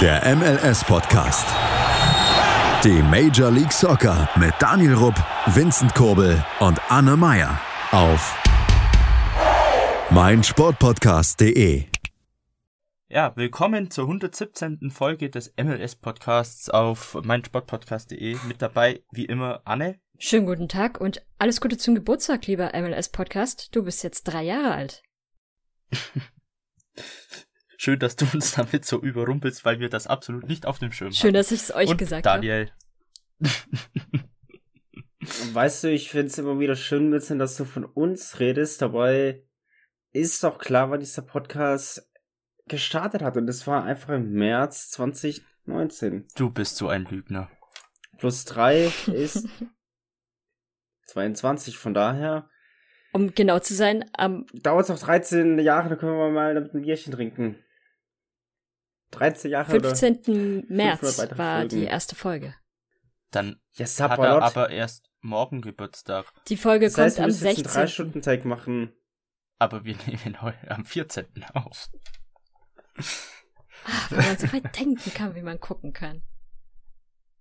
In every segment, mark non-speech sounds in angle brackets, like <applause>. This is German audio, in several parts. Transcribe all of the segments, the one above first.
Der MLS-Podcast. Die Major League Soccer mit Daniel Rupp, Vincent Kurbel und Anne Meyer auf meinsportpodcast.de. Ja, willkommen zur 117. Folge des MLS-Podcasts auf meinsportpodcast.de. Mit dabei, wie immer, Anne. Schönen guten Tag und alles Gute zum Geburtstag, lieber MLS-Podcast. Du bist jetzt drei Jahre alt. <laughs> Schön, dass du uns <laughs> damit so überrumpelst, weil wir das absolut nicht auf dem Schirm haben. Schön, dass ich es euch Und gesagt habe. Daniel. <laughs> Weißt du, ich finde es immer wieder schön, Vincent, dass du von uns redest. Dabei ist doch klar, wann dieser Podcast gestartet hat. Und das war einfach im März 2019. Du bist so ein Lügner. Plus drei <laughs> ist 22. Von daher Um genau zu sein, am dauert es noch 13 Jahre, dann können wir mal damit ein Bierchen trinken. 13 Jahre oder? 15. März 500 weitere war Folgen. die erste Folge. Dann Yes, hat er aber erst morgen Geburtstag. Die Folge Das heißt, wir kommt am müssen jetzt einen 16. 3-Stunden-Take machen. Aber wir <laughs> nehmen heute am 14. auf. Ah, wenn man so weit denken kann, wie man gucken kann.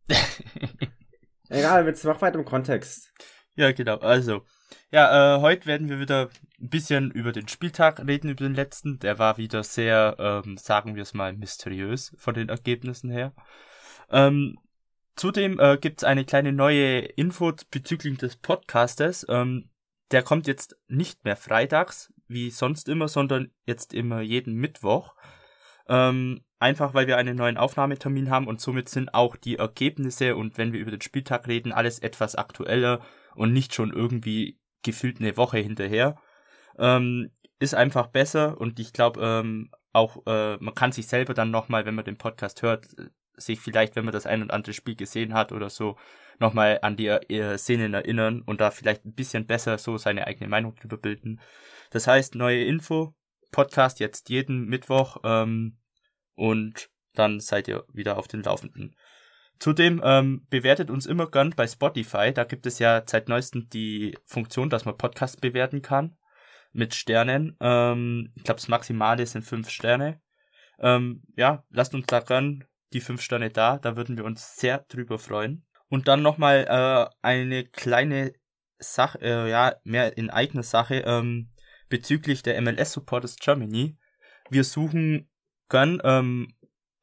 <laughs> Egal, jetzt mach weiter im Kontext. Ja, genau. Also, ja, äh, heute werden wir wieder ein bisschen über den Spieltag reden, über den letzten. Der war wieder sehr, ähm, sagen wir es mal, mysteriös von den Ergebnissen her. Ähm, zudem äh, gibt es eine kleine neue Info bezüglich des Podcastes. Ähm, der kommt jetzt nicht mehr freitags, wie sonst immer, sondern jetzt immer jeden Mittwoch. Ähm, einfach weil wir einen neuen Aufnahmetermin haben und somit sind auch die Ergebnisse und wenn wir über den Spieltag reden, alles etwas aktueller und nicht schon irgendwie gefühlt eine Woche hinterher. Ähm, ist einfach besser und ich glaube ähm, auch, äh, man kann sich selber dann nochmal, wenn man den Podcast hört, sich vielleicht, wenn man das ein und andere Spiel gesehen hat oder so, nochmal an die äh, Szenen erinnern und da vielleicht ein bisschen besser so seine eigene Meinung drüber bilden. Das heißt, neue Info, Podcast jetzt jeden Mittwoch ähm, und dann seid ihr wieder auf den Laufenden. Zudem ähm, bewertet uns immer gern bei Spotify. Da gibt es ja seit neuestem die Funktion, dass man Podcasts bewerten kann mit Sternen. Ähm, ich glaube, das Maximale sind fünf Sterne. Ähm, ja, lasst uns da gern die fünf Sterne da. Da würden wir uns sehr drüber freuen. Und dann nochmal äh, eine kleine Sache, äh, ja, mehr in eigener Sache ähm, bezüglich der MLS Supporters Germany. Wir suchen gern ähm,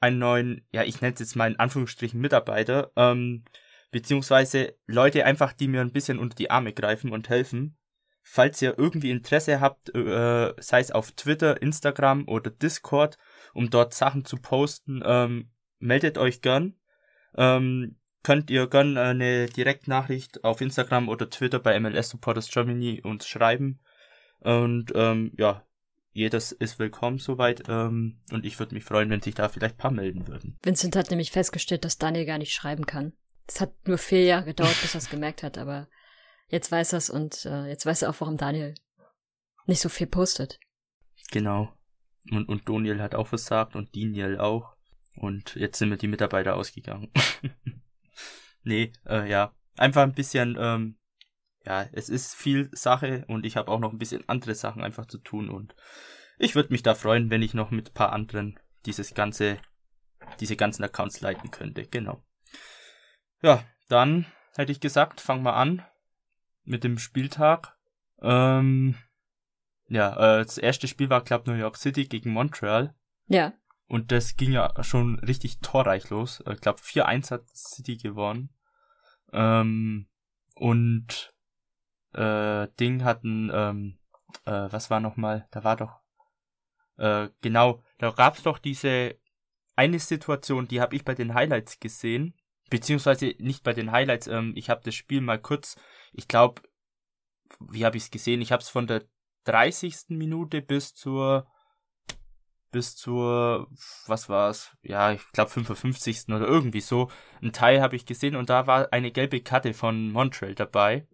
einen neuen, ja, ich nenne es jetzt mal in Anführungsstrichen Mitarbeiter, ähm, beziehungsweise Leute einfach, die mir ein bisschen unter die Arme greifen und helfen. Falls ihr irgendwie Interesse habt, äh, sei es auf Twitter, Instagram oder Discord, um dort Sachen zu posten, ähm, meldet euch gern. Ähm, könnt ihr gern äh, eine Direktnachricht auf Instagram oder Twitter bei MLS Supporters Germany uns schreiben. Und ähm, ja, jedes ist willkommen soweit. Ähm, und ich würde mich freuen, wenn sich da vielleicht ein paar melden würden. Vincent hat nämlich festgestellt, dass Daniel gar nicht schreiben kann. Es hat nur vier Jahre gedauert, bis er es gemerkt hat, aber jetzt weiß er es und äh, jetzt weiß er auch, warum Daniel nicht so viel postet. Genau. Und, und Doniel hat auch versagt und Daniel auch. Und jetzt sind mir die Mitarbeiter ausgegangen. <laughs> nee, äh, ja. Einfach ein bisschen, ähm, ja, es ist viel Sache und ich habe auch noch ein bisschen andere Sachen einfach zu tun und ich würde mich da freuen, wenn ich noch mit ein paar anderen dieses ganze, diese ganzen Accounts leiten könnte. Genau. Ja, dann hätte ich gesagt, fangen wir an mit dem Spieltag. Ähm, ja, äh, das erste Spiel war, glaube New York City gegen Montreal. Ja, Und das ging ja schon richtig torreich los. Ich glaube, 4-1 hat City gewonnen. Ähm, und äh, Ding hatten, ähm, äh, was war nochmal? Da war doch, äh, genau, da gab's doch diese eine Situation, die habe ich bei den Highlights gesehen. Beziehungsweise nicht bei den Highlights, ähm, ich habe das Spiel mal kurz, ich glaube, wie habe ich es gesehen? Ich habe es von der 30. Minute bis zur bis zur, was war's? Ja, ich glaube 55. oder irgendwie so. Ein Teil habe ich gesehen und da war eine gelbe Karte von Montreal dabei.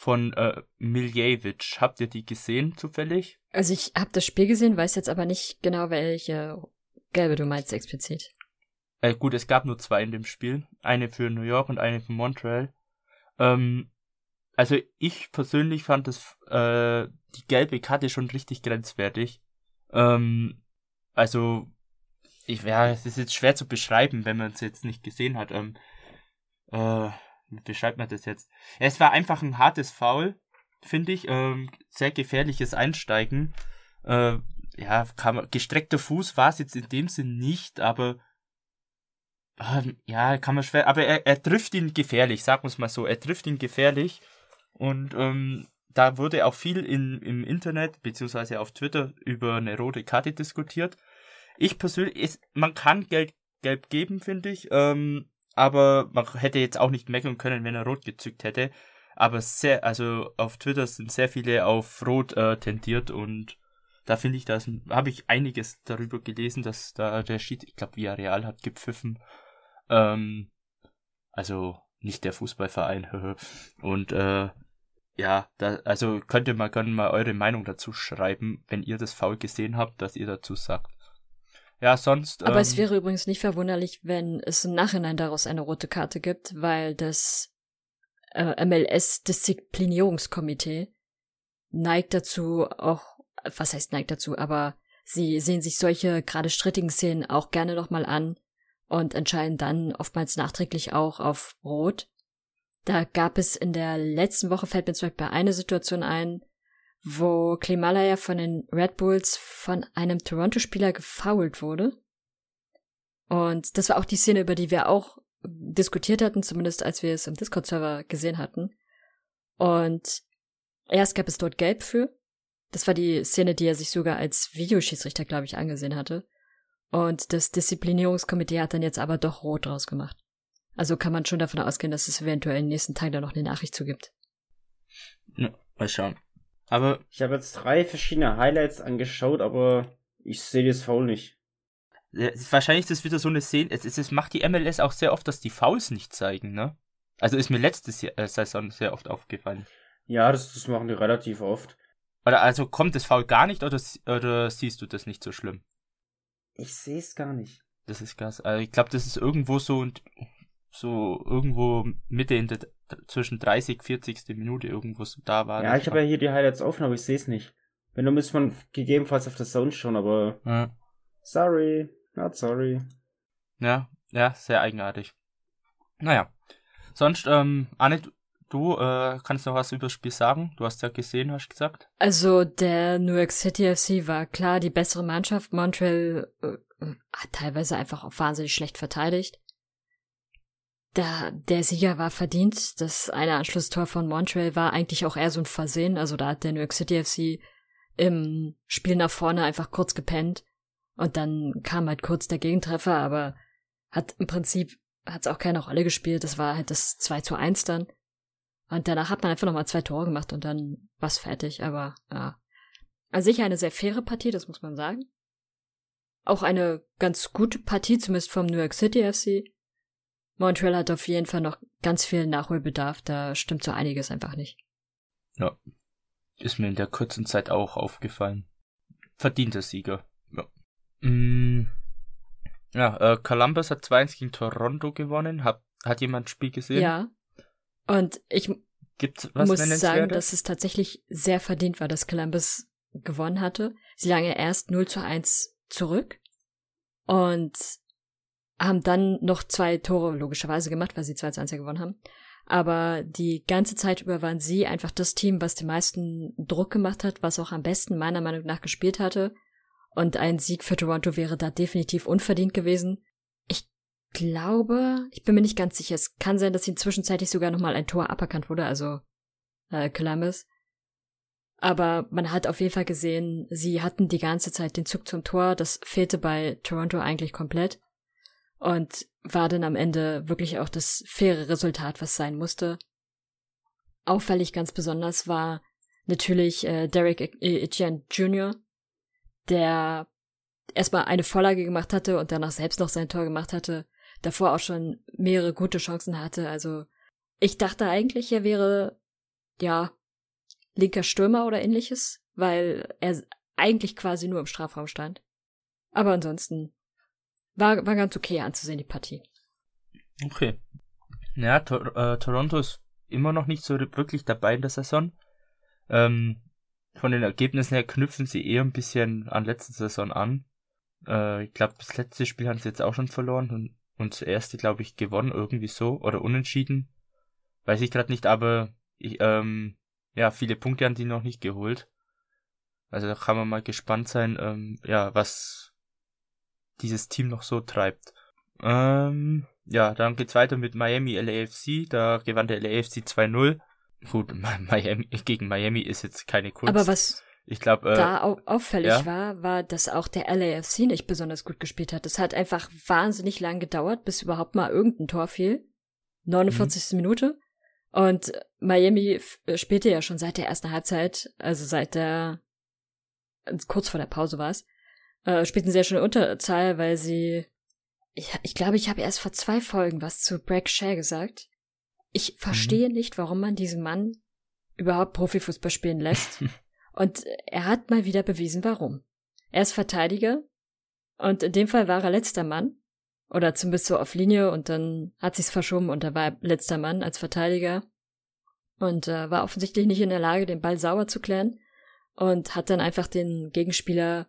Von äh, Miljevic. Habt ihr die gesehen zufällig? also ich habe das Spiel gesehen, weiß jetzt aber nicht genau, welche gelbe du meinst explizit. Äh, gut, es gab nur zwei in dem Spiel. Eine für New York und eine für Montreal. Ähm, also ich persönlich fand das, äh, die gelbe Karte schon richtig grenzwertig. Ähm, also ich, ja, es ist jetzt schwer zu beschreiben, wenn man es jetzt nicht gesehen hat. Ähm, äh, wie beschreibt man das jetzt? Es war einfach ein hartes Foul, finde ich. Ähm, sehr gefährliches Einsteigen. Äh, ja, kann gestreckter Fuß war es jetzt in dem Sinn nicht, aber ähm, ja, kann man schwer. Aber er, er trifft ihn gefährlich, sagen wir es mal so. Er trifft ihn gefährlich. Und ähm, da wurde auch viel in, im Internet beziehungsweise auf Twitter über eine rote Karte diskutiert. Ich persönlich, ist, man kann Geld gelb geben, finde ich. Ähm, aber man hätte jetzt auch nicht meckern können, wenn er rot gezückt hätte. Aber sehr, also auf Twitter sind sehr viele auf rot äh, tendiert und da finde ich, da habe ich einiges darüber gelesen, dass da der Schied, ich glaube, Villarreal hat gepfiffen. Ähm, also nicht der Fußballverein. <laughs> und äh, ja, da, also könnt ihr mal gerne mal eure Meinung dazu schreiben, wenn ihr das Foul gesehen habt, dass ihr dazu sagt. Ja, sonst. Aber ähm, es wäre übrigens nicht verwunderlich, wenn es im Nachhinein daraus eine rote Karte gibt, weil das äh, MLS-Disziplinierungskomitee neigt dazu auch, was heißt neigt dazu, aber sie sehen sich solche gerade strittigen Szenen auch gerne nochmal an und entscheiden dann oftmals nachträglich auch auf Rot. Da gab es in der letzten Woche, fällt mir zum Beispiel eine Situation ein, wo Klimala ja von den Red Bulls von einem Toronto-Spieler gefoult wurde. Und das war auch die Szene, über die wir auch diskutiert hatten, zumindest als wir es im Discord-Server gesehen hatten. Und erst gab es dort Gelb für. Das war die Szene, die er sich sogar als Videoschiedsrichter, glaube ich, angesehen hatte. Und das Disziplinierungskomitee hat dann jetzt aber doch rot draus gemacht. Also kann man schon davon ausgehen, dass es eventuell nächsten Tag da noch eine Nachricht zu gibt. Ja, mal schauen. Aber. Ich habe jetzt drei verschiedene Highlights angeschaut, aber ich sehe das Foul nicht. Wahrscheinlich ist das wieder so eine Szene. Es, es, es, macht die MLS auch sehr oft, dass die Fouls nicht zeigen, ne? Also ist mir letztes Jahr, äh, Saison sehr oft aufgefallen. Ja, das, das machen die relativ oft. Oder also kommt das Foul gar nicht oder, oder siehst du das nicht so schlimm? Ich sehe es gar nicht. Das ist krass. Also ich glaube, das ist irgendwo so und so irgendwo Mitte in der zwischen 30, 40. Minute irgendwo so da war. Ja, ich habe ja hier die Highlights offen, aber ich sehe es nicht. Wenn du müsste man gegebenenfalls auf der Zone schauen, aber ja. sorry, not sorry. Ja, ja, sehr eigenartig. Naja. Sonst, ähm, Anne, du äh, kannst noch was über das Spiel sagen? Du hast ja gesehen, hast du gesagt. Also der New York City FC war klar die bessere Mannschaft. Montreal äh, hat teilweise einfach auch wahnsinnig schlecht verteidigt. Der, der Sieger war verdient. Das eine Anschlusstor von Montreal war eigentlich auch eher so ein Versehen. Also da hat der New York City FC im Spiel nach vorne einfach kurz gepennt. Und dann kam halt kurz der Gegentreffer, aber hat im Prinzip hat es auch keine Rolle gespielt. Das war halt das 2 zu 1 dann. Und danach hat man einfach nochmal zwei Tore gemacht und dann war's fertig. Aber ja. An sich eine sehr faire Partie, das muss man sagen. Auch eine ganz gute Partie, zumindest vom New York City FC. Montreal hat auf jeden Fall noch ganz viel Nachholbedarf, da stimmt so einiges einfach nicht. Ja. Ist mir in der kurzen Zeit auch aufgefallen. Verdienter Sieger. Ja. Mm. Ja, äh, Columbus hat 2-1 gegen Toronto gewonnen. Hat, hat jemand ein Spiel gesehen? Ja. Und ich Gibt's was muss sagen, dass es tatsächlich sehr verdient war, dass Columbus gewonnen hatte. Sie lagen erst 0 zu 1 zurück. Und haben dann noch zwei Tore logischerweise gemacht, weil sie 2 zu 1 gewonnen haben. Aber die ganze Zeit über waren sie einfach das Team, was den meisten Druck gemacht hat, was auch am besten meiner Meinung nach gespielt hatte. Und ein Sieg für Toronto wäre da definitiv unverdient gewesen. Ich glaube, ich bin mir nicht ganz sicher. Es kann sein, dass ihnen zwischenzeitlich sogar nochmal ein Tor aberkannt wurde, also äh, Columbus. Aber man hat auf jeden Fall gesehen, sie hatten die ganze Zeit den Zug zum Tor. Das fehlte bei Toronto eigentlich komplett und war dann am Ende wirklich auch das faire Resultat, was sein musste. Auffällig ganz besonders war natürlich äh, Derek Etienne Jr., der erstmal eine Vorlage gemacht hatte und danach selbst noch sein Tor gemacht hatte, davor auch schon mehrere gute Chancen hatte. Also ich dachte eigentlich, er wäre ja linker Stürmer oder ähnliches, weil er eigentlich quasi nur im Strafraum stand. Aber ansonsten war, war ganz okay anzusehen, die Partie. Okay. Ja, to äh, Toronto ist immer noch nicht so wirklich dabei in der Saison. Ähm, von den Ergebnissen her knüpfen sie eher ein bisschen an letzte Saison an. Äh, ich glaube, das letzte Spiel haben sie jetzt auch schon verloren und, und das erste, glaube ich, gewonnen, irgendwie so. Oder unentschieden. Weiß ich gerade nicht, aber ich, ähm, ja, viele Punkte haben die noch nicht geholt. Also da kann man mal gespannt sein, ähm, ja, was dieses Team noch so treibt. Ähm, ja, dann geht's weiter mit Miami LAFC. Da gewann der LAFC 2-0. Gut, <laughs> Miami, gegen Miami ist jetzt keine Kunst. Aber was ich glaube, äh, da au auffällig ja? war, war, dass auch der LAFC nicht besonders gut gespielt hat. Es hat einfach wahnsinnig lang gedauert, bis überhaupt mal irgendein Tor fiel. 49. Mhm. Minute. Und Miami spielte ja schon seit der ersten Halbzeit, also seit der, kurz vor der Pause war es, äh, spielten ja schon in Unterzahl, weil sie, ich, ich glaube, ich habe erst vor zwei Folgen was zu Bragg Share gesagt. Ich verstehe mhm. nicht, warum man diesen Mann überhaupt Profifußball spielen lässt. <laughs> und er hat mal wieder bewiesen, warum. Er ist Verteidiger und in dem Fall war er letzter Mann oder zumindest so auf Linie und dann hat sich's verschoben und er war letzter Mann als Verteidiger und äh, war offensichtlich nicht in der Lage, den Ball sauber zu klären und hat dann einfach den Gegenspieler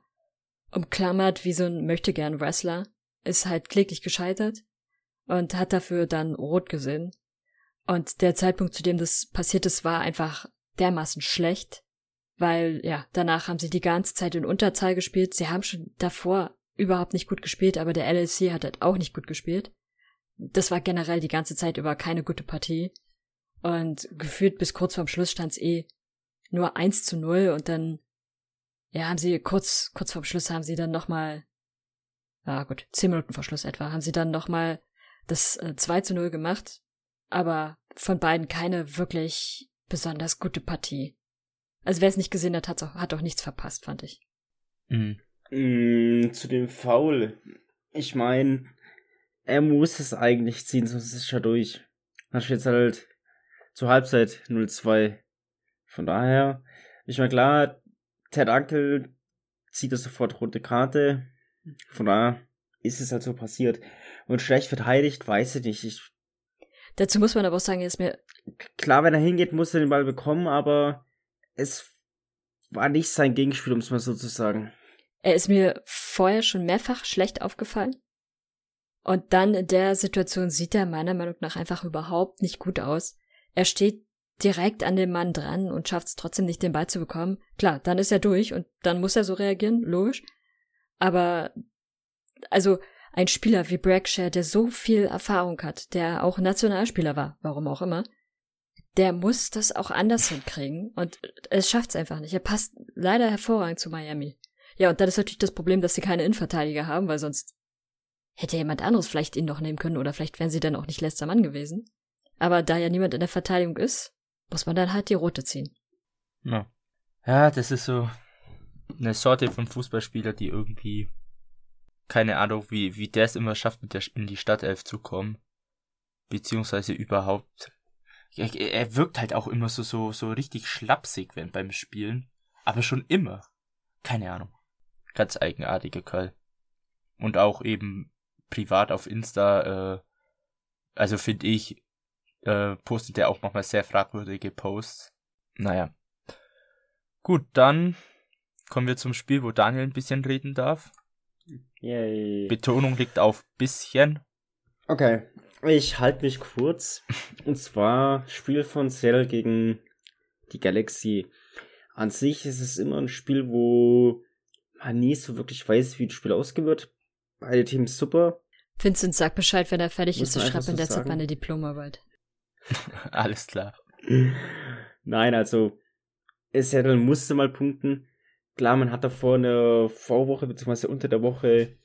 umklammert wie so ein möchtegern Wrestler, ist halt kläglich gescheitert und hat dafür dann rot gesehen. Und der Zeitpunkt, zu dem das passiert ist, war einfach dermaßen schlecht, weil ja, danach haben sie die ganze Zeit in Unterzahl gespielt. Sie haben schon davor überhaupt nicht gut gespielt, aber der LLC hat halt auch nicht gut gespielt. Das war generell die ganze Zeit über keine gute Partie. Und gefühlt bis kurz vorm Schluss stand es eh nur 1 zu 0 und dann, ja, haben sie kurz, kurz vorm Schluss haben sie dann nochmal, ja gut, 10 Minuten vor Schluss etwa, haben sie dann nochmal das äh, 2 zu 0 gemacht. Aber von beiden keine wirklich besonders gute Partie. Also wer es nicht gesehen hat, hat auch, hat auch nichts verpasst, fand ich. Mhm. Mm, zu dem Foul. Ich meine, er muss es eigentlich ziehen, sonst ist es ja durch. Hast jetzt halt zur Halbzeit 0-2. Von daher, ich meine, klar, Ted Uncle zieht das sofort rote Karte. Von daher ist es halt so passiert. Und schlecht verteidigt, weiß ich nicht. Ich, Dazu muss man aber auch sagen, er ist mir. Klar, wenn er hingeht, muss er den Ball bekommen, aber es war nicht sein Gegenspiel, um es mal so zu sagen. Er ist mir vorher schon mehrfach schlecht aufgefallen. Und dann in der Situation sieht er meiner Meinung nach einfach überhaupt nicht gut aus. Er steht direkt an dem Mann dran und schafft es trotzdem nicht, den Ball zu bekommen. Klar, dann ist er durch und dann muss er so reagieren, logisch. Aber, also, ein Spieler wie Brackshare, der so viel Erfahrung hat, der auch Nationalspieler war, warum auch immer, der muss das auch anders hinkriegen und es schafft es einfach nicht. Er passt leider hervorragend zu Miami. Ja, und dann ist natürlich das Problem, dass sie keine Innenverteidiger haben, weil sonst hätte jemand anderes vielleicht ihn noch nehmen können oder vielleicht wären sie dann auch nicht letzter Mann gewesen. Aber da ja niemand in der Verteidigung ist, muss man dann halt die rote ziehen. Ja. Ja, das ist so eine Sorte von Fußballspieler, die irgendwie keine Ahnung, wie, wie der es immer schafft, mit der, in die Stadtelf zu kommen. Beziehungsweise überhaupt. Er, er wirkt halt auch immer so, so, so richtig schlapsig, wenn beim Spielen. Aber schon immer. Keine Ahnung ganz eigenartige Kerl. Und auch eben privat auf Insta, äh, also finde ich, äh, postet er auch manchmal sehr fragwürdige Posts. Naja. Gut, dann kommen wir zum Spiel, wo Daniel ein bisschen reden darf. Yay. Betonung liegt auf bisschen. Okay, ich halte mich kurz. Und zwar Spiel von Cell gegen die Galaxy. An sich ist es immer ein Spiel, wo man nie so wirklich weiß, wie das Spiel ausgehen wird. Beide Teams super. Vincent, sag Bescheid, wenn er fertig Muss ist. Ich schreibe in der Zeit meine Diplomarbeit. <laughs> Alles klar. Nein, also Seattle musste mal punkten. Klar, man hat davor eine Vorwoche beziehungsweise unter der Woche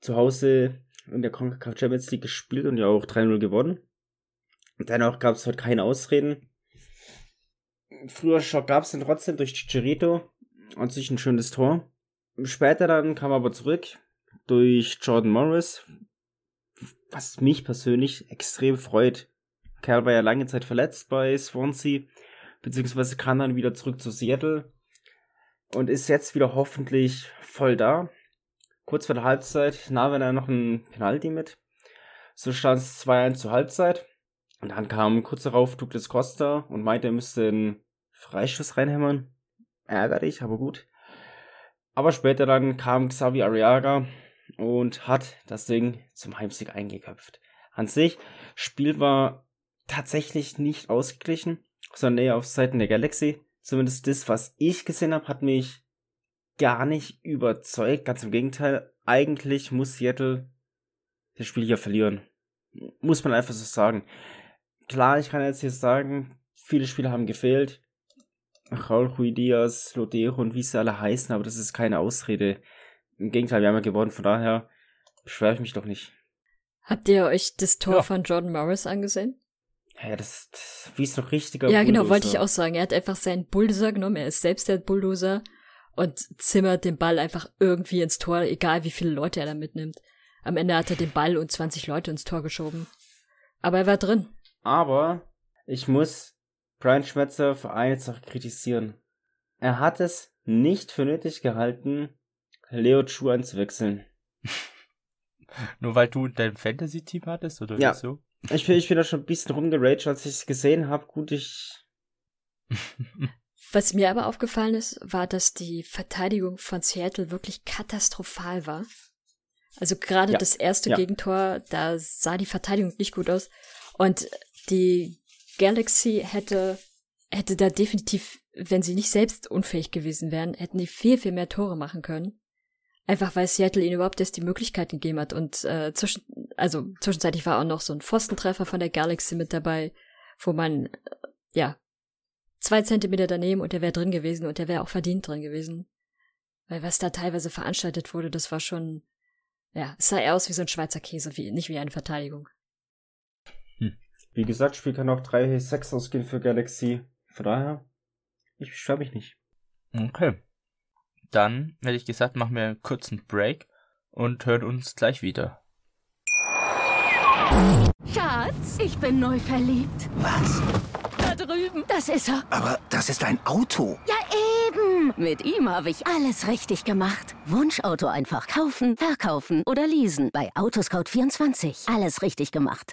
zu Hause in der CONCACAF Champions League gespielt und ja auch 3-0 gewonnen. Und dennoch gab es halt keine Ausreden. Früher gab es dann trotzdem durch Chicharito an sich ein schönes Tor. Später dann kam aber zurück durch Jordan Morris, was mich persönlich extrem freut. Kerl war ja lange Zeit verletzt bei Swansea, beziehungsweise kam dann wieder zurück zu Seattle und ist jetzt wieder hoffentlich voll da. Kurz vor der Halbzeit nahm er noch ein Penalty mit. So stand es 2-1 zur Halbzeit. Und dann kam kurz darauf Douglas Costa und meinte, er müsste einen Freischuss reinhämmern. Ärgerlich, aber gut. Aber später dann kam Xavi Arriaga und hat das Ding zum Heimsieg eingeköpft. An sich, Spiel war tatsächlich nicht ausgeglichen, sondern eher auf Seiten der Galaxy. Zumindest das, was ich gesehen habe, hat mich gar nicht überzeugt. Ganz im Gegenteil, eigentlich muss Seattle das Spiel hier verlieren. Muss man einfach so sagen. Klar, ich kann jetzt hier sagen, viele Spieler haben gefehlt. Raul Rui Diaz, Lodero und wie sie alle heißen, aber das ist keine Ausrede. Im Gegenteil, wir haben ja gewonnen, von daher beschwere ich mich doch nicht. Habt ihr euch das Tor ja. von Jordan Morris angesehen? Ja, das, das wie ist noch richtiger Ja, Bulldozer. genau, wollte ich auch sagen. Er hat einfach seinen Bulldozer genommen, er ist selbst der Bulldozer und zimmert den Ball einfach irgendwie ins Tor, egal wie viele Leute er da mitnimmt. Am Ende hat er den Ball und 20 Leute ins Tor geschoben. Aber er war drin. Aber ich muss Brian Schmetzer für eine Sache kritisieren. Er hat es nicht für nötig gehalten, Leo Chu einzuwechseln. <laughs> Nur weil du dein Fantasy-Team hattest, oder ja. so? Ich bin, ich bin da schon ein bisschen rumgeraged, als ich es gesehen habe. Gut, ich. <laughs> Was mir aber aufgefallen ist, war, dass die Verteidigung von Seattle wirklich katastrophal war. Also gerade ja. das erste ja. Gegentor, da sah die Verteidigung nicht gut aus. Und die Galaxy hätte, hätte da definitiv, wenn sie nicht selbst unfähig gewesen wären, hätten die viel, viel mehr Tore machen können. Einfach weil Seattle ihnen überhaupt erst die Möglichkeit gegeben hat. Und äh, zwischen, also zwischenzeitlich war auch noch so ein Pfostentreffer von der Galaxy mit dabei, wo man, äh, ja, zwei Zentimeter daneben und der wäre drin gewesen und der wäre auch verdient drin gewesen. Weil was da teilweise veranstaltet wurde, das war schon, ja, es sah eher aus wie so ein Schweizer Käse, wie, nicht wie eine Verteidigung. Hm. Wie gesagt, Spiel kann auch 3-6 ausgehen für Galaxy. Von daher, ich beschwere mich nicht. Okay. Dann, hätte ich gesagt, machen wir einen kurzen Break und hören uns gleich wieder. Schatz, ich bin neu verliebt. Was? Da drüben. Das ist er. Aber das ist ein Auto. Ja, eben. Mit ihm habe ich alles richtig gemacht. Wunschauto einfach kaufen, verkaufen oder leasen. Bei Autoscout24. Alles richtig gemacht.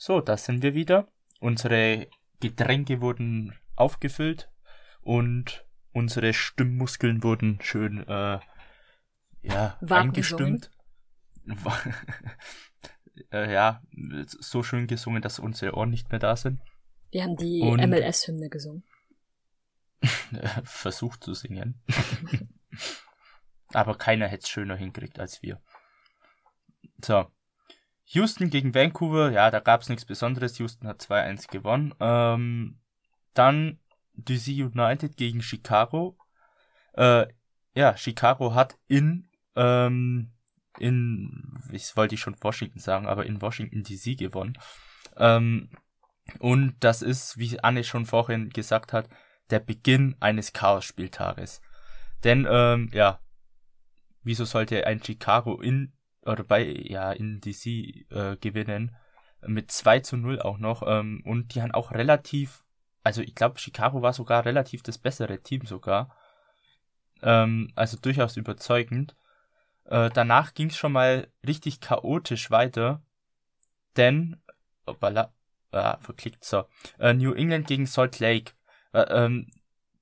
So, da sind wir wieder. Unsere Getränke wurden aufgefüllt und unsere Stimmmuskeln wurden schön äh, ja, Warm eingestimmt. <laughs> äh, ja, so schön gesungen, dass unsere Ohren nicht mehr da sind. Wir haben die MLS-Hymne gesungen. <laughs> Versucht zu singen. <laughs> Aber keiner hätte es schöner hinkriegt als wir. So, Houston gegen Vancouver, ja, da gab es nichts Besonderes. Houston hat 2-1 gewonnen. Ähm, dann DC United gegen Chicago. Äh, ja, Chicago hat in, ähm, in, ich wollte ich schon Washington sagen, aber in Washington DC gewonnen. Ähm, und das ist, wie Anne schon vorhin gesagt hat, der Beginn eines Chaos-Spieltages. Denn, ähm, ja, wieso sollte ein Chicago in oder bei, ja, in DC äh, gewinnen. Mit 2 zu 0 auch noch. Ähm, und die haben auch relativ, also ich glaube, Chicago war sogar relativ das bessere Team sogar. Ähm, also durchaus überzeugend. Äh, danach ging es schon mal richtig chaotisch weiter. Denn, opala, ah, verklickt, so. Äh, New England gegen Salt Lake. Äh, ähm,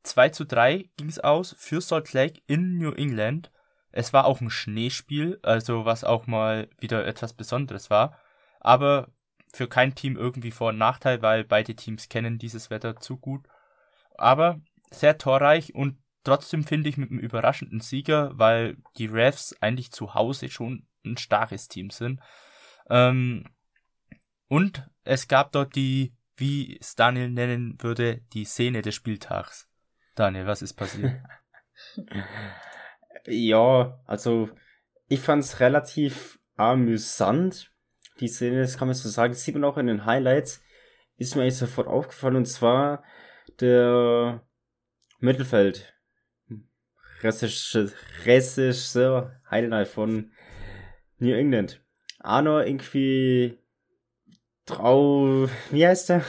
2 zu 3 ging es aus für Salt Lake in New England. Es war auch ein Schneespiel, also was auch mal wieder etwas Besonderes war. Aber für kein Team irgendwie Vor- und Nachteil, weil beide Teams kennen dieses Wetter zu gut. Aber sehr torreich und trotzdem finde ich mit einem überraschenden Sieger, weil die Refs eigentlich zu Hause schon ein starkes Team sind. Ähm, und es gab dort die, wie es Daniel nennen würde, die Szene des Spieltags. Daniel, was ist passiert? <laughs> Ja, also ich fand's relativ amüsant. Die Szene, das kann man so sagen, das sieht man auch in den Highlights, ist mir eigentlich sofort aufgefallen und zwar der Mittelfeld. Ressische, Ressische Highlight von New England. Arno irgendwie Trau, wie heißt der?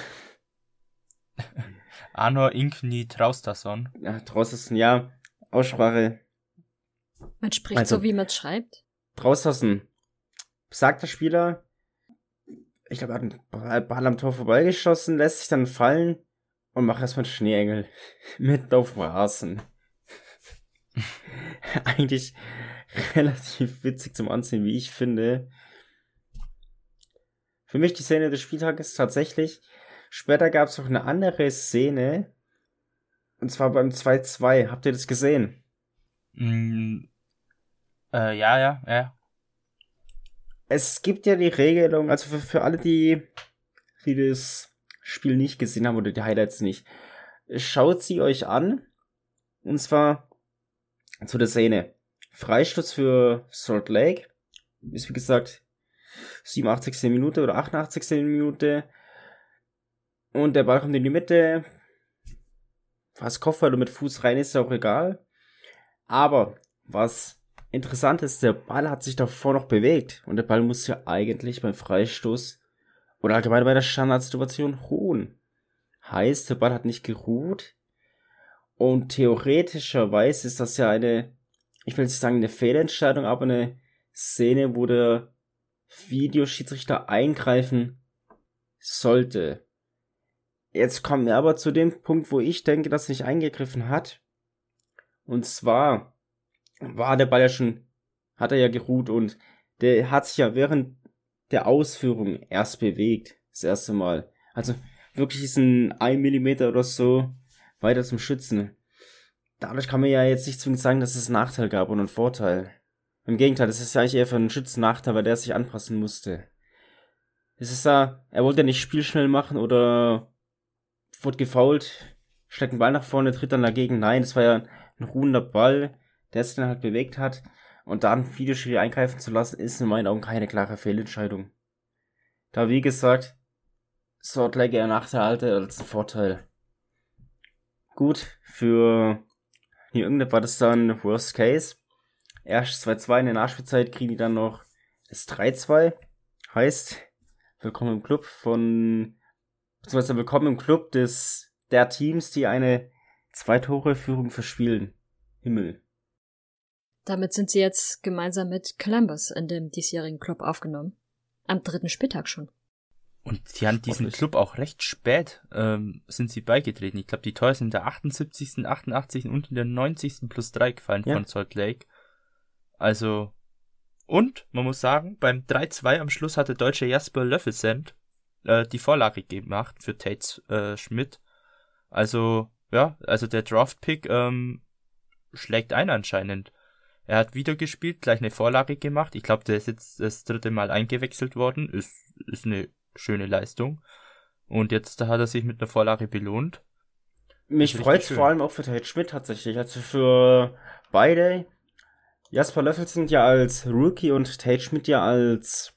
<laughs> Arno Inkni Traustason. Ja, Traustason, ja. Aussprache. Man spricht Also- so, wie man schreibt. Traustason. Besagter Spieler. Ich glaube, er hat einen Ball am Tor vorbeigeschossen, lässt sich dann fallen und macht erstmal einen Schneeengel. <laughs> Mitten auf dem Rasen. <laughs> Eigentlich relativ witzig zum Ansehen, wie ich finde. Für mich die Szene des Spieltages tatsächlich. Später gab es noch eine andere Szene. Und zwar beim 2-2. Habt ihr das gesehen? Mm, äh, ja, ja, ja. Es gibt ja die Regelung, also für, für alle, die, die das Spiel nicht gesehen haben oder die Highlights nicht, schaut sie euch an. Und zwar zu der Szene. Freistoß für Salt Lake. Ist wie gesagt 87. Minute oder 88. Minute. Und der Ball kommt in die Mitte. Was Kopfball oder mit Fuß rein ist, ist auch egal. Aber was interessant ist, der Ball hat sich davor noch bewegt. Und der Ball muss ja eigentlich beim Freistoß oder allgemein bei der Standardsituation ruhen. Heißt, der Ball hat nicht geruht. Und theoretischerweise ist das ja eine, ich will nicht sagen eine Fehlentscheidung, aber eine Szene, wo der Videoschiedsrichter eingreifen sollte. Jetzt kommen wir aber zu dem Punkt, wo ich denke, dass nicht eingegriffen hat. Und zwar war der Ball ja schon, hat er ja geruht und der hat sich ja während der Ausführung erst bewegt. Das erste Mal. Also wirklich ist ein 1 Millimeter oder so weiter zum Schützen. Dadurch kann man ja jetzt nicht zwingend sagen, dass es einen Nachteil gab und einen Vorteil. Im Gegenteil, das ist ja eigentlich eher für einen Schützen Nachteil, weil der sich anpassen musste. Es ist da, er wollte ja nicht spielschnell machen oder wurde gefault, steckt den Ball nach vorne, tritt dann dagegen. Nein, das war ja ein ruhender Ball, der sich dann halt bewegt hat. Und dann Videoschiri eingreifen zu lassen, ist in meinen Augen keine klare Fehlentscheidung. Da, wie gesagt, Lake eher Nachteil als ein Vorteil. Gut, für New England war das dann Worst Case. Erst 2-2 in der Nachspielzeit kriegen die dann noch das 3-2. Heißt, willkommen im Club von, beziehungsweise willkommen im Club des, der Teams, die eine Zwei-Tore-Führung verspielen. Himmel. Damit sind sie jetzt gemeinsam mit Columbus in dem diesjährigen Club aufgenommen. Am dritten Spieltag schon. Und die haben diesen Club auch recht spät, ähm, sind sie beigetreten. Ich glaube, die Tore sind in der 78., 88. und in der 90. plus 3 gefallen Ja. von Salt Lake. Also, und, man muss sagen, beim 3-2 am Schluss hat der deutsche Jasper Löffelsend äh, die Vorlage gemacht für Tate äh, Schmidt. Also, ja, also der Draft-Pick ähm, schlägt ein anscheinend. Er hat wieder gespielt, gleich eine Vorlage gemacht. Ich glaube, der ist jetzt das dritte Mal eingewechselt worden. Ist, ist eine schöne Leistung. Und jetzt hat er sich mit einer Vorlage belohnt. Mich freut schön. vor allem auch für Tate Schmidt tatsächlich. Also für beide. Jasper Löffelsend ja als Rookie und Tate Schmidt ja als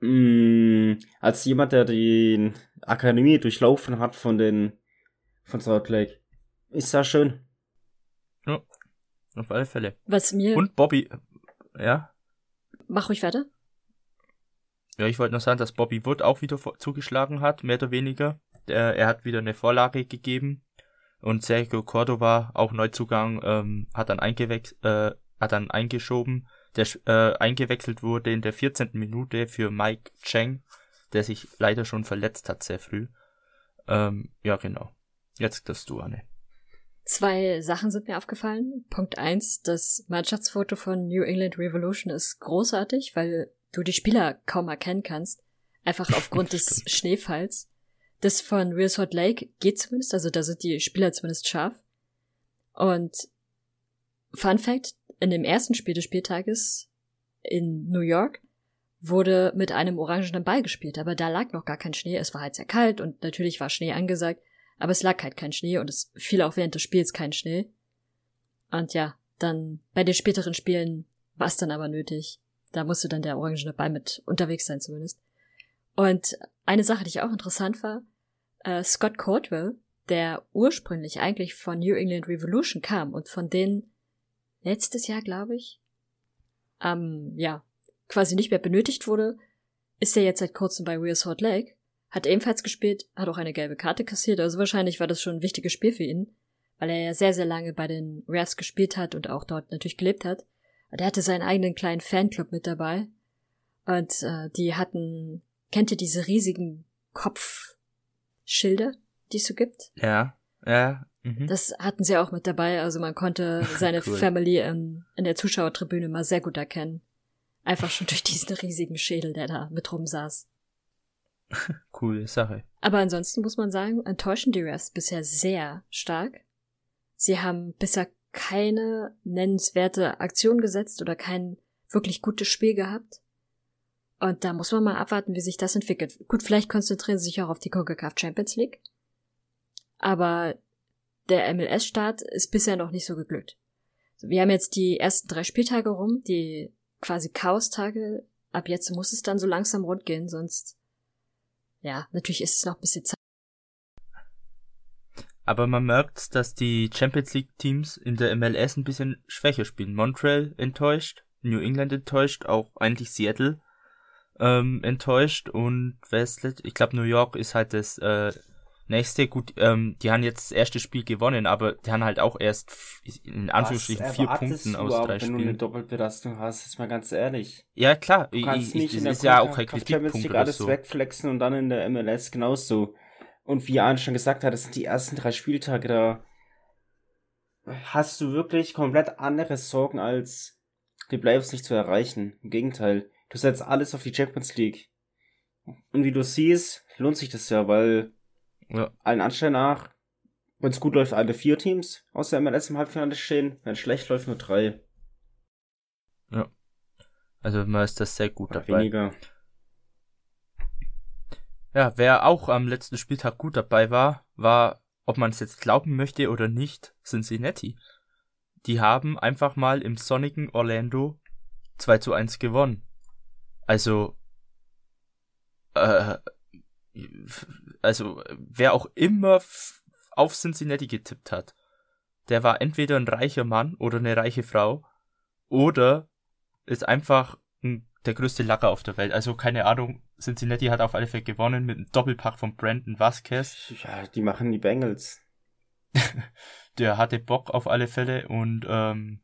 mh, als jemand, der die Akademie durchlaufen hat von den von Salt Lake. Ist ja schön. Auf alle Fälle. Was mir, Und Bobby, ja, mach ruhig weiter. ja, ich wollte noch sagen, dass Bobby Wood auch wieder vor- zugeschlagen hat, mehr oder weniger. Der, er hat wieder eine Vorlage gegeben. Und Sergio Cordova, auch Neuzugang, ähm, hat dann eingewex äh, hat dann eingeschoben, der sch- äh, eingewechselt wurde in der 14. Minute für Mike Cheng, der sich leider schon verletzt hat sehr früh. Ähm, ja, genau. Jetzt darfst du, Anne. Zwei Sachen sind mir aufgefallen. Punkt eins, das Mannschaftsfoto von New England Revolution ist großartig, weil du die Spieler kaum erkennen kannst. Einfach <laughs> aufgrund des Schneefalls. Das von Real Salt Lake geht zumindest, also da sind die Spieler zumindest scharf. Und Fun Fact, in dem ersten Spiel des Spieltages in New York wurde mit einem orangenen Ball gespielt, aber da lag noch gar kein Schnee. Es war halt sehr kalt und natürlich war Schnee angesagt, aber es lag halt kein Schnee und es fiel auch während des Spiels kein Schnee. Und ja, dann bei den späteren Spielen war es dann aber nötig. Da musste dann der orangene Ball mit unterwegs sein zumindest. Und eine Sache, die ich auch interessant war, äh, Scott Caldwell, der ursprünglich eigentlich von New England Revolution kam und von denen letztes Jahr, glaube ich, ähm, ja, quasi nicht mehr benötigt wurde, ist er jetzt seit kurzem bei Real Salt Lake, hat ebenfalls gespielt, hat auch eine gelbe Karte kassiert, also wahrscheinlich war das schon ein wichtiges Spiel für ihn, weil er ja sehr, sehr lange bei den Rams gespielt hat und auch dort natürlich gelebt hat. Und er hatte seinen eigenen kleinen Fanclub mit dabei. Und äh, die hatten, kennt ihr diese riesigen Kopfschilder, die es so gibt? Ja, ja. Mhm. Das hatten sie auch mit dabei, also man konnte <laughs> seine Cool. Family in, in der Zuschauertribüne mal sehr gut erkennen. Einfach schon durch diesen riesigen Schädel, der da mit rumsaß. Coole Sache. Aber ansonsten muss man sagen, enttäuschen die Refs bisher sehr stark. Sie haben bisher keine nennenswerte Aktion gesetzt oder kein wirklich gutes Spiel gehabt. Und da muss man mal abwarten, wie sich das entwickelt. Gut, vielleicht konzentrieren sie sich auch auf die CONCACAF Champions League. Aber der MLS-Start ist bisher noch nicht so geglückt. Wir haben jetzt die ersten drei Spieltage rum, die quasi Chaos-Tage. Ab jetzt muss es dann so langsam rund gehen, sonst, ja, natürlich ist es noch ein bisschen Zeit. Aber man merkt, dass die Champions League Teams in der MLS ein bisschen schwächer spielen. Montreal enttäuscht, New England enttäuscht, auch eigentlich Seattle ähm, enttäuscht und Westlet, ich glaube New York ist halt das äh, nächste. Gut, ähm, die haben jetzt das erste Spiel gewonnen, aber die haben halt auch erst in Anführungsstrichen Was vier Punkten du aus aber, drei Wenn du eine Spielen. Doppelbelastung hast, ist mal ganz ehrlich. Ja klar, Du ich, kannst ich, nicht in das der ist ja auch kein Kritikpunkt alles so. wegflexen und dann in der MLS genauso. Und wie Arne schon gesagt hat, das sind die ersten drei Spieltage, da hast du wirklich komplett andere Sorgen, als die Playoffs nicht zu erreichen. Im Gegenteil, du setzt alles auf die Champions League. Und wie du siehst, lohnt sich das ja, weil Ja. allen Anschein nach, wenn es gut läuft, alle vier Teams aus der MLS im Halbfinale stehen, wenn es schlecht läuft, nur drei Also man ist das sehr gut oder dabei. weniger. Ja, wer auch am letzten Spieltag gut dabei war, war, ob man es jetzt glauben möchte oder nicht, Cincinnati. Die haben einfach mal im sonnigen Orlando 2 zu 1 gewonnen. Also, äh, also, wer auch immer auf Cincinnati getippt hat, der war entweder ein reicher Mann oder eine reiche Frau oder ist einfach ein, der größte Lacker auf der Welt. Also keine Ahnung, Cincinnati hat auf alle Fälle gewonnen mit einem Doppelpack von Brandon Vasquez. Ja, die machen die Bengals. <laughs> Der hatte Bock auf alle Fälle und ähm,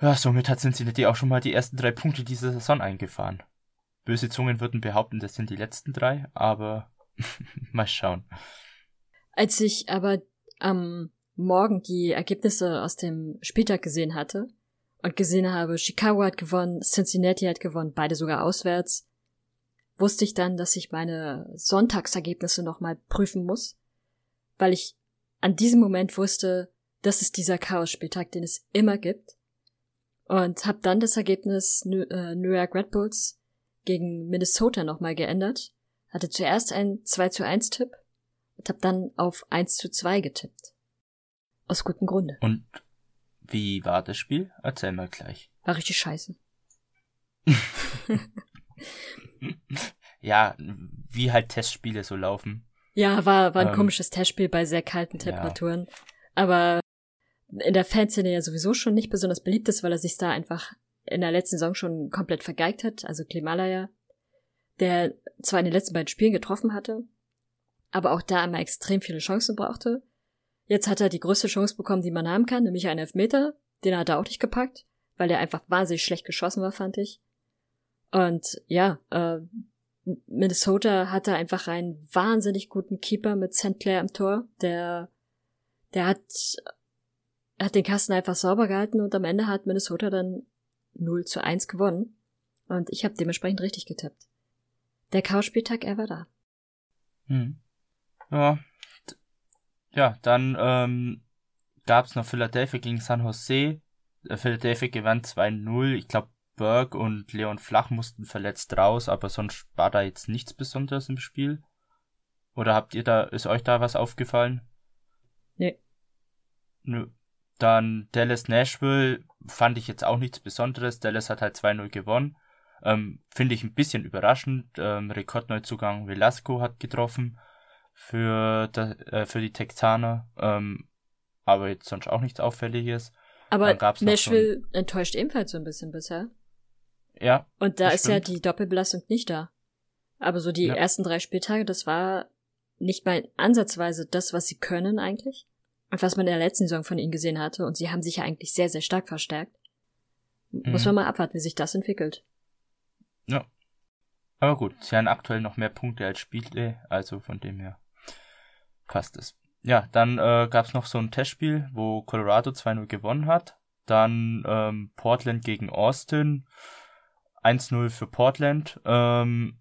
ja, somit hat Cincinnati auch schon mal die ersten drei Punkte dieser Saison eingefahren. Böse Zungen würden behaupten, das sind die letzten drei, aber <laughs> mal schauen. Als ich aber am Morgen die Ergebnisse aus dem Spieltag gesehen hatte und gesehen habe, Chicago hat gewonnen, Cincinnati hat gewonnen, beide sogar auswärts, wusste ich dann, dass ich meine Sonntagsergebnisse nochmal prüfen muss, weil ich an diesem Moment wusste, das ist dieser Chaos-Spieltag, den es immer gibt. Und habe dann das Ergebnis äh, New York Red Bulls gegen Minnesota nochmal geändert. Hatte zuerst einen 2 zu 1 Tipp und habe dann auf 1 zu 2 getippt. Aus gutem Grunde. Und wie war das Spiel? Erzähl mal gleich. War richtig scheiße. <laughs> <laughs> Ja, wie halt Testspiele so laufen. Ja, war, war ein Ähm, komisches Testspiel bei sehr kalten ja. Temperaturen. Aber in der Fanszene ja sowieso schon nicht besonders beliebt ist, weil er sich da einfach in der letzten Saison schon komplett vergeigt hat. Also Klimalaya, der zwar in den letzten beiden Spielen getroffen hatte, aber auch da immer extrem viele Chancen brauchte. Jetzt hat er die größte Chance bekommen, die man haben kann, nämlich einen Elfmeter. Den hat er auch nicht gepackt, weil er einfach wahnsinnig schlecht geschossen war, fand ich. Und ja, äh, Minnesota hatte einfach einen wahnsinnig guten Keeper mit St. Clair am Tor, der, der hat, hat den Kasten einfach sauber gehalten und am Ende hat Minnesota dann 0 zu 1 gewonnen. Und ich habe dementsprechend richtig getippt. Der Chaos-Spieltag, er war da. Hm. Ja. Ja, dann ähm, gab es noch Philadelphia gegen San Jose. Äh, Philadelphia gewann 2-0. Ich glaube, Berg und Leon Flach mussten verletzt raus, aber sonst war da jetzt nichts Besonderes im Spiel. Oder habt ihr da, ist euch da was aufgefallen? Nee. Nö. Dann Dallas Nashville fand ich jetzt auch nichts Besonderes. Dallas hat halt 2-0 gewonnen. Ähm, Finde ich ein bisschen überraschend. Ähm, Rekordneuzugang Velasco hat getroffen für, da, äh, für die Texaner. Ähm, aber jetzt sonst auch nichts Auffälliges. Aber Nashville enttäuscht ebenfalls so ein bisschen bisher. Ja. Und da ist ja stimmt. die Doppelbelastung nicht da. Aber so die Ja. ersten drei Spieltage, das war nicht mal ansatzweise das, was sie können eigentlich. Und was man in der letzten Saison von ihnen gesehen hatte. Und sie haben sich ja eigentlich sehr, sehr stark verstärkt. Muss Mhm. man mal abwarten, wie sich das entwickelt. Ja. Aber gut, sie haben aktuell noch mehr Punkte als Spiele, also von dem her passt es. Ja, dann äh, gab es noch so ein Testspiel, wo Colorado 2-0 gewonnen hat. Dann ähm, Portland gegen Austin. 1-0 für Portland. Ähm,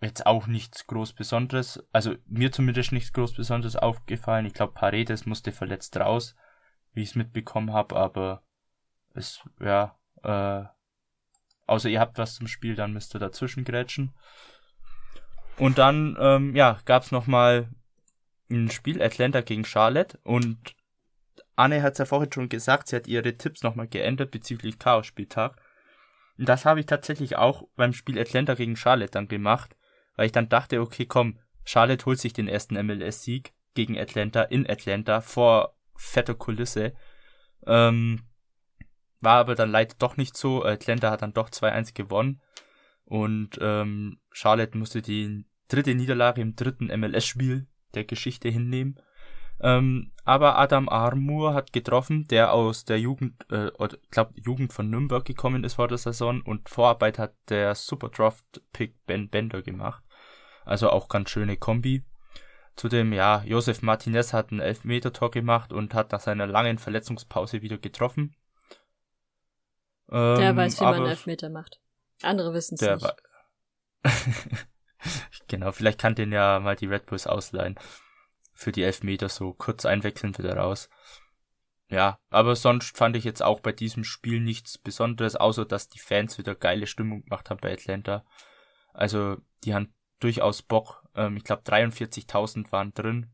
jetzt auch nichts groß Besonderes. Also mir zumindest nichts groß Besonderes aufgefallen. Ich glaube, Paredes musste verletzt raus, wie ich es mitbekommen habe, aber es, ja, äh, außer ihr habt was zum Spiel, dann müsst ihr dazwischen grätschen. Und dann, ähm, ja, gab's noch mal ein Spiel Atlanta gegen Charlotte und Anne hat's ja vorhin schon gesagt, sie hat ihre Tipps nochmal geändert bezüglich Chaos-Spieltag. Und das habe ich tatsächlich auch beim Spiel Atlanta gegen Charlotte dann gemacht, weil ich dann dachte, okay, komm, Charlotte holt sich den ersten MLS-Sieg gegen Atlanta in Atlanta vor fetter Kulisse. Ähm, war aber dann leider doch nicht so. Atlanta hat dann doch 2-1 gewonnen. Und ähm, Charlotte musste die dritte Niederlage im dritten MLS-Spiel der Geschichte hinnehmen. Ähm, aber Adam Armour hat getroffen, der aus der Jugend, äh, ich glaube, Jugend von Nürnberg gekommen ist vor der Saison und Vorarbeit hat der Superdraft-Pick Ben Bender gemacht. Also auch ganz schöne Kombi. Zudem, ja, Josef Martinez hat ein Elfmeter-Tor gemacht und hat nach seiner langen Verletzungspause wieder getroffen. Der Ähm, weiß, wie man Elfmeter macht. Andere wissen es der nicht. <laughs> genau, vielleicht kann den ja mal die Red Bulls ausleihen. Für die Elfmeter so kurz einwechseln wieder raus. Ja, aber sonst fand ich jetzt auch bei diesem Spiel nichts Besonderes, außer dass die Fans wieder geile Stimmung gemacht haben bei Atlanta. Also, die haben durchaus Bock. Ähm, ich glaube, 43.000 waren drin.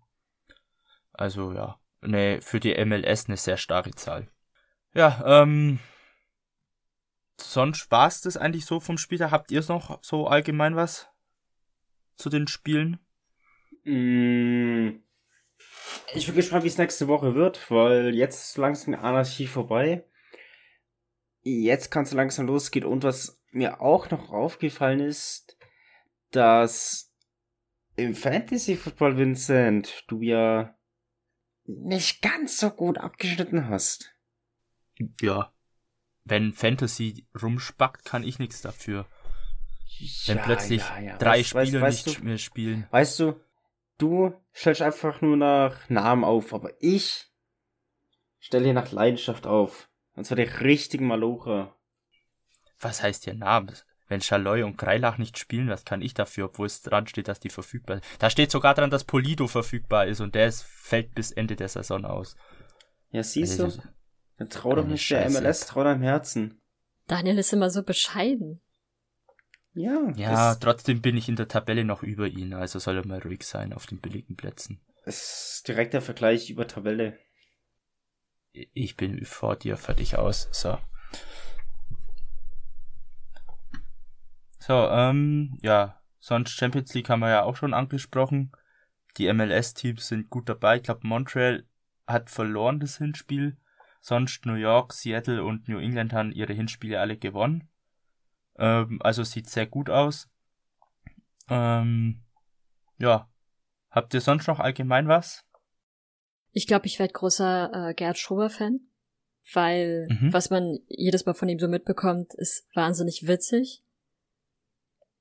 Also, ja, ne, für die MLS eine sehr starke Zahl. Ja, ähm, sonst war's das eigentlich so vom Spiel. Habt ihr noch so allgemein was zu den Spielen? Mm, Ich bin gespannt, wie es nächste Woche wird, weil jetzt ist langsam die Anarchie vorbei. Jetzt kann es langsam losgehen. Und was mir auch noch aufgefallen ist, dass im Fantasy Football, Vincent, du ja nicht ganz so gut abgeschnitten hast. Ja. Wenn Fantasy rumspackt, kann ich nichts dafür. Wenn plötzlich drei Weißt- Spieler weißt nicht du, mehr spielen. Weißt du, du stellst einfach nur nach Namen auf, aber ich stelle hier nach Leidenschaft auf. Und zwar der richtigen Malocher. Was heißt hier Name? Wenn Schaloy und Kreilach nicht spielen, was kann ich dafür, obwohl es dran steht, dass die verfügbar sind? Da steht sogar dran, dass Polido verfügbar ist und der ist, fällt bis Ende der Saison aus. Ja, siehst Also, du? Dann trau doch nicht der Scheiße. MLS, trau deinem Herzen. Daniel ist immer so bescheiden. Ja, Ja, trotzdem bin ich in der Tabelle noch über ihn, also soll er mal ruhig sein auf den billigen Plätzen. ist direkter Vergleich über Tabelle. Ich bin vor dir fertig aus. So. So, ähm, ja, sonst Champions League haben wir ja auch schon angesprochen. Die MLS-Teams sind gut dabei. Ich glaube, Montreal hat verloren das Hinspiel. Sonst New York, Seattle und New England haben ihre Hinspiele alle gewonnen. Ähm, also sieht sehr gut aus. Ähm, ja. Habt ihr sonst noch allgemein was? Ich glaube, ich werde großer äh, Gerd Schrober-Fan, weil Mhm. was man jedes Mal von ihm so mitbekommt, ist wahnsinnig witzig.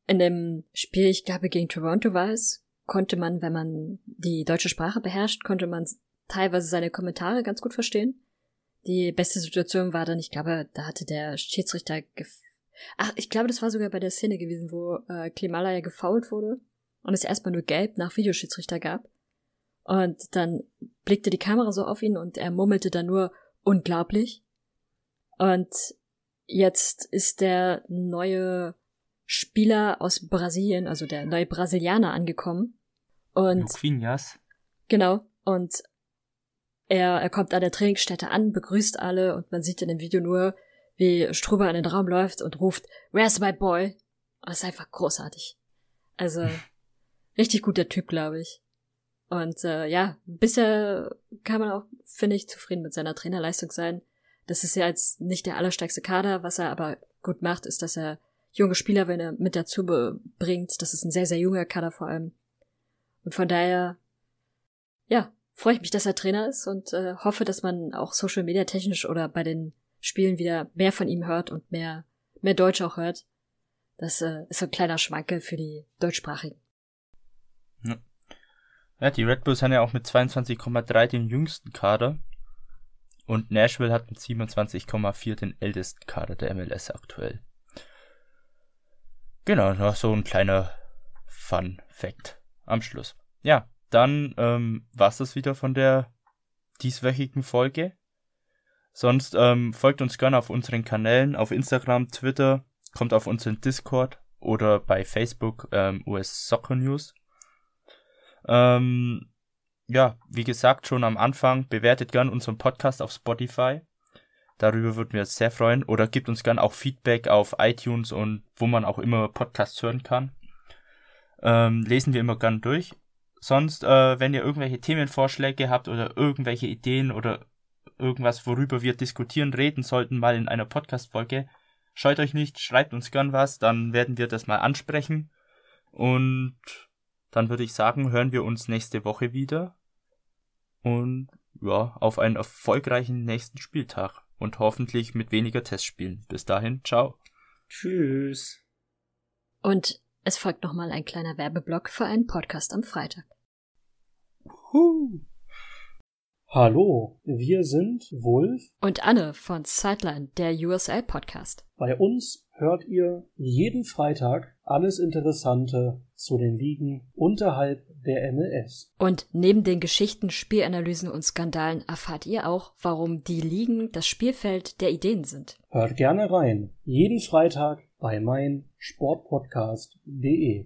In dem Spiel, ich glaube, gegen Toronto war es, konnte man, wenn man die deutsche Sprache beherrscht, konnte man teilweise seine Kommentare ganz gut verstehen. Die beste Situation war dann, ich glaube, da hatte der Schiedsrichter gef Ach, ich glaube, das war sogar bei der Szene gewesen, wo äh, Klimala ja gefoult wurde und es erstmal nur gelb nach Videoschiedsrichter gab. Und dann blickte die Kamera so auf ihn und er murmelte dann nur unglaublich. Und jetzt ist der neue Spieler aus Brasilien, also der neue Brasilianer angekommen. Und Luquinhas? Genau. Und er, er kommt an der Trainingsstätte an, begrüßt alle und man sieht in dem Video nur, wie Struber in den Raum läuft und ruft, Where's my boy? Und das ist einfach großartig. Also, <laughs> richtig guter Typ, glaube ich. Und äh, ja, bisher kann man auch, finde ich, zufrieden mit seiner Trainerleistung sein. Das ist ja jetzt nicht der allerstärkste Kader, was er aber gut macht, ist, dass er junge Spieler, wenn er mit dazu bringt. Das ist ein sehr, sehr junger Kader vor allem. Und von daher, ja, freue ich mich, dass er Trainer ist und äh, hoffe, dass man auch Social Media technisch oder bei den Spielen wieder mehr von ihm hört und mehr, mehr Deutsch auch hört. Das äh, ist so ein kleiner Schmankel für die Deutschsprachigen. Ja. ja, die Red Bulls haben ja auch mit 22,3 den jüngsten Kader. Und Nashville hat mit 27,4 den ältesten Kader der MLS aktuell. Genau, noch so ein kleiner Fun Fact am Schluss. Ja, dann ähm, war's das wieder von der dieswöchigen Folge. Sonst ähm, folgt uns gerne auf unseren Kanälen, auf Instagram, Twitter, kommt auf unseren Discord oder bei Facebook ähm, US Soccer News. Ähm, ja, wie gesagt, schon am Anfang, bewertet gern unseren Podcast auf Spotify. Darüber würden wir uns sehr freuen. Oder gibt uns gern auch Feedback auf iTunes und wo man auch immer Podcasts hören kann. Ähm, lesen wir immer gern durch. Sonst, äh, wenn ihr irgendwelche Themenvorschläge habt oder irgendwelche Ideen oder irgendwas, worüber wir diskutieren, reden sollten, mal in einer Podcast-Folge, scheut euch nicht, schreibt uns gern was, dann werden wir das mal ansprechen. Und dann würde ich sagen, hören wir uns nächste Woche wieder. Und ja, auf einen erfolgreichen nächsten Spieltag und hoffentlich mit weniger Testspielen. Bis dahin, ciao. Tschüss. Und es folgt nochmal ein kleiner Werbeblock für einen Podcast am Freitag. Huh. Hallo, wir sind Wolf und Anne von Sideline, der USL Podcast. Bei uns hört ihr jeden Freitag alles Interessante zu den Ligen unterhalb der MLS. Und neben den Geschichten, Spielanalysen und Skandalen erfahrt ihr auch, warum die Ligen das Spielfeld der Ideen sind. Hört gerne rein. Jeden Freitag bei mein Sportpodcast.de.